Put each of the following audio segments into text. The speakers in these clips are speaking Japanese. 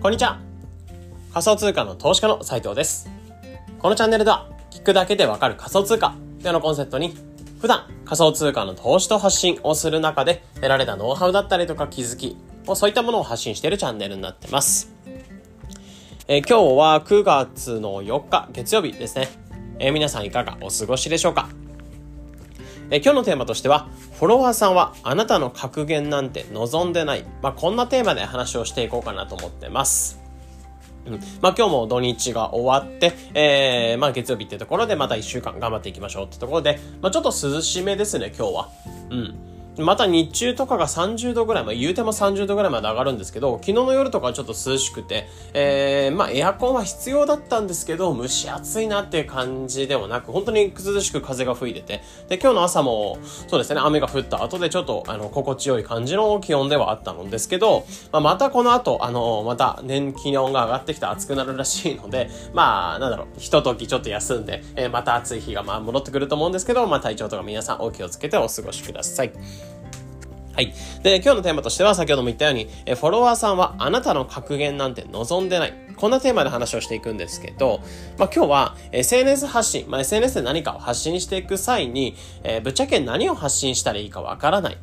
こんにちは。仮想通貨の投資家の斉藤です。このチャンネルでは、聞くだけでわかる仮想通貨というのコンセプトに、普段仮想通貨の投資と発信をする中で得られたノウハウだったりとか気づき、そういったものを発信しているチャンネルになってます。えー、今日は9月の4日月曜日ですね。えー、皆さんいかがお過ごしでしょうか？え今日のテーマとしては、フォロワーさんはあなたの格言なんて望んでない。まあ、こんなテーマで話をしていこうかなと思ってます。うん。まあ、今日も土日が終わって、えー、まあ、月曜日ってところでまた1週間頑張っていきましょうってところで、まあ、ちょっと涼しめですね、今日は。うん。また日中とかが30度ぐらい、まあ、言うても30度ぐらいまで上がるんですけど、昨日の夜とかはちょっと涼しくて、えー、まあ、エアコンは必要だったんですけど、蒸し暑いなっていう感じではなく、本当に涼しく風が吹いてて、で、今日の朝も、そうですね、雨が降った後でちょっと、あの、心地よい感じの気温ではあったのですけど、まあ、またこの後、あの、また年気温が上がってきて暑くなるらしいので、まあ、なんだろう、ひとときちょっと休んで、えー、また暑い日がまあ戻ってくると思うんですけど、まあ、体調とか皆さんお気をつけてお過ごしください。はい。で、今日のテーマとしては、先ほども言ったように、えフォロワーさんはあなたの格言なんて望んでない。こんなテーマで話をしていくんですけど、まあ、今日は SNS 発信、まあ、SNS で何かを発信していく際に、えー、ぶっちゃけ何を発信したらいいかわからない。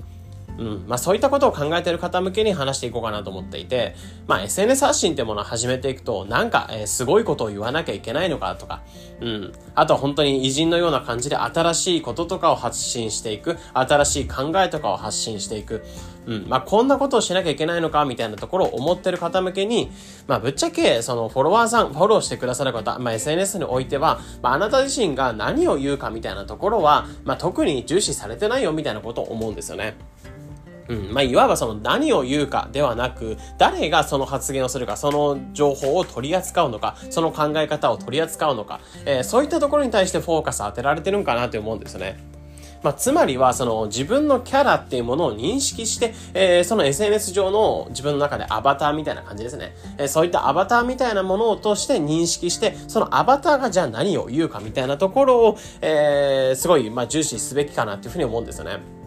うん。まあそういったことを考えている方向けに話していこうかなと思っていて、まあ SNS 発信ってものを始めていくと、なんか、えー、すごいことを言わなきゃいけないのかとか、うん。あとは本当に偉人のような感じで新しいこととかを発信していく、新しい考えとかを発信していく。うん。まあこんなことをしなきゃいけないのかみたいなところを思ってる方向けに、まあぶっちゃけそのフォロワーさん、フォローしてくださる方、まあ SNS においては、まああなた自身が何を言うかみたいなところは、まあ特に重視されてないよみたいなことを思うんですよね。うん。まあ、いわばその何を言うかではなく、誰がその発言をするか、その情報を取り扱うのか、その考え方を取り扱うのか、えー、そういったところに対してフォーカス当てられてるんかなと思うんですよね。まあ、つまりは、その自分のキャラっていうものを認識して、えー、その SNS 上の自分の中でアバターみたいな感じですね。えー、そういったアバターみたいなものをとして認識して、そのアバターがじゃあ何を言うかみたいなところを、えー、すごい、まあ、重視すべきかなっていうふうに思うんですよね。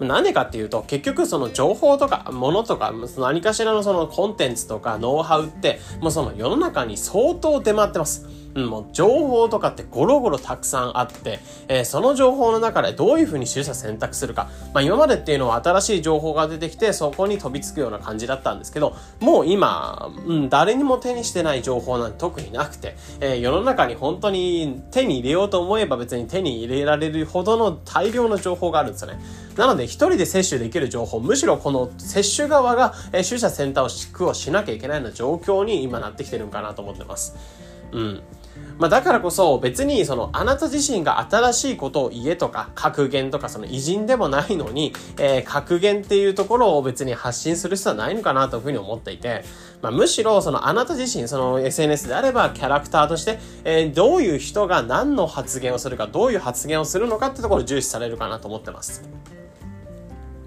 うん。なんでかっていうと、結局その情報とか、ものとか、何かしらのそのコンテンツとかノウハウって、もうその世の中に相当出回ってます。うん、もう情報とかってゴロゴロたくさんあって、えー、その情報の中でどういうふうに取捨選択するか。まあ今までっていうのは新しい情報が出てきて、そこに飛びつくような感じだったんですけど、もう今、うん、誰にも手にしてない情報なんて特になくて、えー、世の中に本当に手に入れようと思えば別に手に入れられるほどの大量の情報があるんですよね。なので一人で摂取できる情報、むしろこの摂取側が、えー、取捨選択をしなきゃいけないような状況に今なってきてるんかなと思ってます。うん。まあ、だからこそ別にそのあなた自身が新しいことを言えとか格言とかその偉人でもないのに、え、格言っていうところを別に発信する必要はないのかなというふうに思っていて、まあ、むしろそのあなた自身その SNS であればキャラクターとして、え、どういう人が何の発言をするかどういう発言をするのかってところを重視されるかなと思ってます。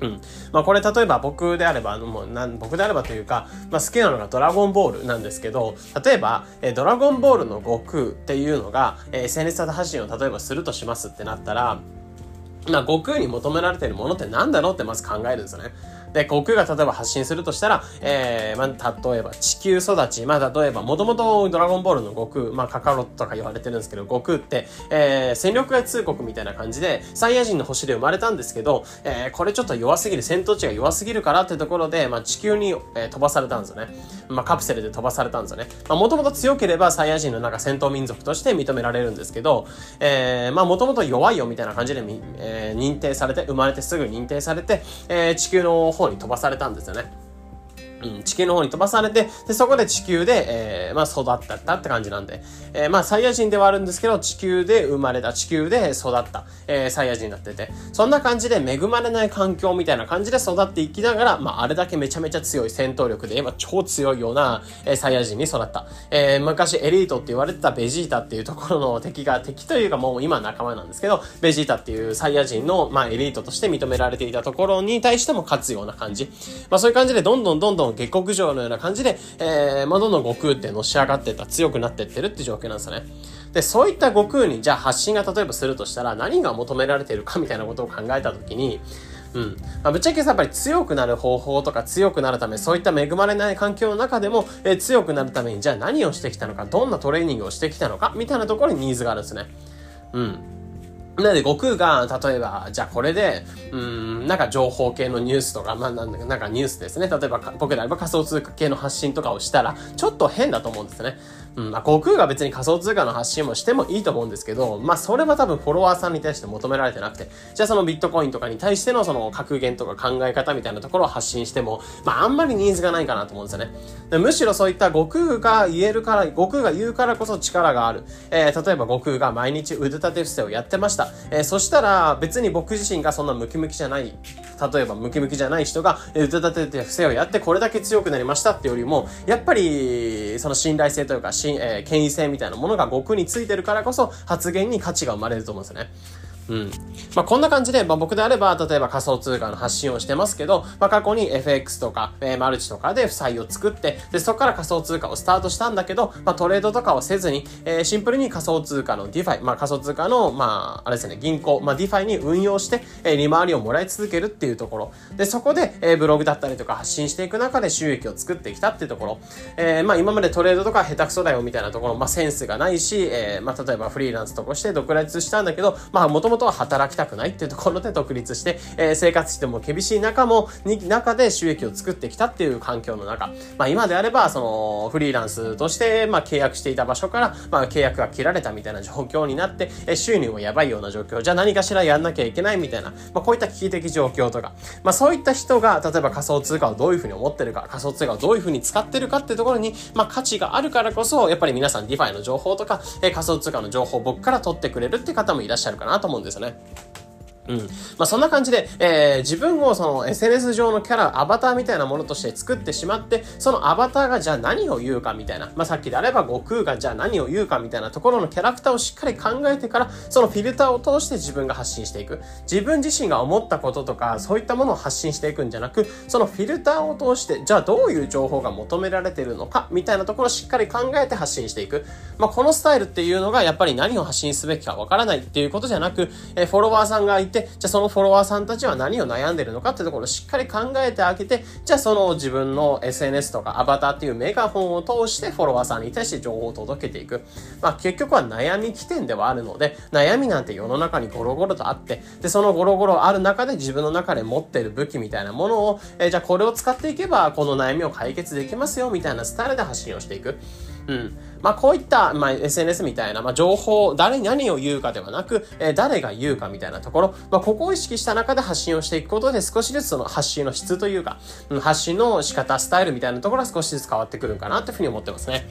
うん。まあこれ例えば僕であれば、もうなん僕であればというか、まあ好きなのがドラゴンボールなんですけど、例えば、えドラゴンボールの悟空っていうのが、えー、SNS 発信を例えばするとしますってなったら、まあ悟空に求められてるものって何だろうってまず考えるんですよね。で、航空が例えば発信するとしたら、えー、まあ、例えば地球育ち、まあ、例えば、もともとドラゴンボールの悟空、まあ、カカロットとか言われてるんですけど、悟空って、えー、戦力外通告みたいな感じで、サイヤ人の星で生まれたんですけど、えー、これちょっと弱すぎる、戦闘値が弱すぎるからってところで、まあ、地球に、えー、飛ばされたんですよね。まあ、カプセルで飛ばされたんですよね。まあ、もともと強ければサイヤ人のなんか戦闘民族として認められるんですけど、えー、まあ、もともと弱いよみたいな感じで、えー、認定されて、生まれてすぐ認定されて、えー、地球の方に飛ばされたんですですよね。うん、地球の方に飛ばされて、で、そこで地球で、えー、まあ育ったって感じなんで、えー、まあサイヤ人ではあるんですけど、地球で生まれた、地球で育った、えー、サイヤ人になってて、そんな感じで恵まれない環境みたいな感じで育っていきながら、まああれだけめちゃめちゃ強い戦闘力で、今超強いような、えー、サイヤ人に育った。えー、昔エリートって言われてたベジータっていうところの敵が、敵というかもう今仲間なんですけど、ベジータっていうサイヤ人の、まあエリートとして認められていたところに対しても勝つような感じ。まあそういう感じでどんどんどんどん下克上のような感じで、えー、まあ、どんどん悟空ってのし上がってた、強くなってってるって状況なんですよね。で、そういった悟空に、じゃあ発信が例えばするとしたら、何が求められてるかみたいなことを考えたときに、うん。まあ、ぶっちゃけさ、やっぱり強くなる方法とか強くなるため、そういった恵まれない環境の中でも、えー、強くなるために、じゃあ何をしてきたのか、どんなトレーニングをしてきたのか、みたいなところにニーズがあるんですね。うん。なので、悟空が、例えば、じゃあこれで、うん、なんか情報系のニュースとか、まあなんなんかニュースですね。例えば、僕であれば仮想通貨系の発信とかをしたら、ちょっと変だと思うんですね。うん、まあ、悟空が別に仮想通貨の発信もしてもいいと思うんですけど、まあ、それは多分フォロワーさんに対して求められてなくて、じゃあそのビットコインとかに対してのその格言とか考え方みたいなところを発信しても、まあ、あんまりニーズがないかなと思うんですよね。でむしろそういった悟空が言えるから、悟空が言うからこそ力がある。えー、例えば悟空が毎日腕立て伏せをやってました。えー、そしたら別に僕自身がそんなムキムキじゃない、例えばムキムキじゃない人が腕立てて伏せをやってこれだけ強くなりましたってよりも、やっぱり、その信頼性というか、しえー、権威性みたいなものが悟空についてるからこそ発言に価値が生まれると思うんですよね。うん。まあ、こんな感じで、まあ、僕であれば、例えば仮想通貨の発信をしてますけど、まあ、過去に FX とか、えー、マルチとかで負債を作って、で、そこから仮想通貨をスタートしたんだけど、まあ、トレードとかをせずに、えー、シンプルに仮想通貨の DeFi、まあ、仮想通貨の、まあ、あれですね、銀行、まあ、DeFi に運用して、えー、利回りをもらい続けるっていうところ。で、そこで、えー、ブログだったりとか発信していく中で収益を作ってきたっていうところ。えー、まあ、今までトレードとか下手くそだよみたいなところ、まあ、センスがないし、えー、まあ、例えばフリーランスとかして独立したんだけど、まあ、もともとは働きたくないっていうところで独立して、えー、生活しても厳しい中も、に、中で収益を作ってきたっていう環境の中、まあ今であれば、その、フリーランスとして、まあ契約していた場所から、まあ契約が切られたみたいな状況になって、えー、収入もやばいような状況、じゃあ何かしらやんなきゃいけないみたいな、まあこういった危機的状況とか、まあそういった人が、例えば仮想通貨をどういうふうに思ってるか、仮想通貨をどういうふうに使ってるかっていうところに、まあ価値があるからこそ、やっぱり皆さん DeFi の情報とか、えー、仮想通貨の情報を僕から取ってくれるって方もいらっしゃるかなと思うんですですね。うん。まあ、そんな感じで、えー、自分をその SNS 上のキャラ、アバターみたいなものとして作ってしまって、そのアバターがじゃあ何を言うかみたいな、まあ、さっきであれば悟空がじゃあ何を言うかみたいなところのキャラクターをしっかり考えてから、そのフィルターを通して自分が発信していく。自分自身が思ったこととか、そういったものを発信していくんじゃなく、そのフィルターを通して、じゃあどういう情報が求められてるのか、みたいなところをしっかり考えて発信していく。まあ、このスタイルっていうのが、やっぱり何を発信すべきかわからないっていうことじゃなく、えー、フォロワーさんがいて、じゃあそのフォロワーさんたちは何を悩んでるのかっていうところをしっかり考えてあげて、じゃあその自分の SNS とかアバターっていうメガホンを通してフォロワーさんに対して情報を届けていく。まあ結局は悩み起点ではあるので、悩みなんて世の中にゴロゴロとあって、で、そのゴロゴロある中で自分の中で持ってる武器みたいなものを、えー、じゃあこれを使っていけばこの悩みを解決できますよみたいなスタイルで発信をしていく。うん。まあ、こういった、まあ、SNS みたいな、まあ、情報、誰に何を言うかではなく、えー、誰が言うかみたいなところ、まあ、ここを意識した中で発信をしていくことで少しずつその発信の質というか、うん、発信の仕方、スタイルみたいなところは少しずつ変わってくるかなというふうに思ってますね。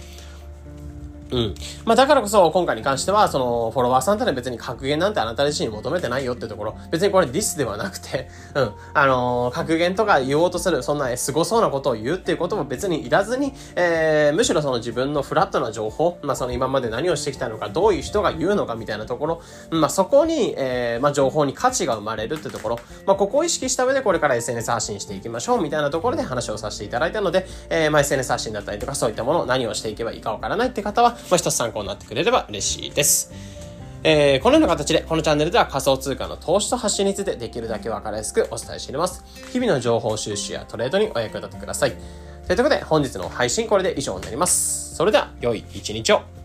うん。まあだからこそ今回に関しては、そのフォロワーさんたら別に格言なんてあなた自身に求めてないよってところ、別にこれディスではなくて、うん。あのー、格言とか言おうとする、そんな凄そうなことを言うっていうことも別にいらずに、えー、むしろその自分のフラットな情報、まあその今まで何をしてきたのか、どういう人が言うのかみたいなところ、まあそこに、えー、まあ情報に価値が生まれるってところ、まあここを意識した上でこれから SNS 発信していきましょうみたいなところで話をさせていただいたので、えー、まあ SNS 発信だったりとかそういったもの何をしていけばいいかわからないって方は、まあ一つ参考になってくれれば嬉しいです。えー、このような形で、このチャンネルでは仮想通貨の投資と発信についてできるだけ分かりやすくお伝えしています。日々の情報収集やトレードにお役立てください。ということで、本日の配信これで以上になります。それでは、良い一日を。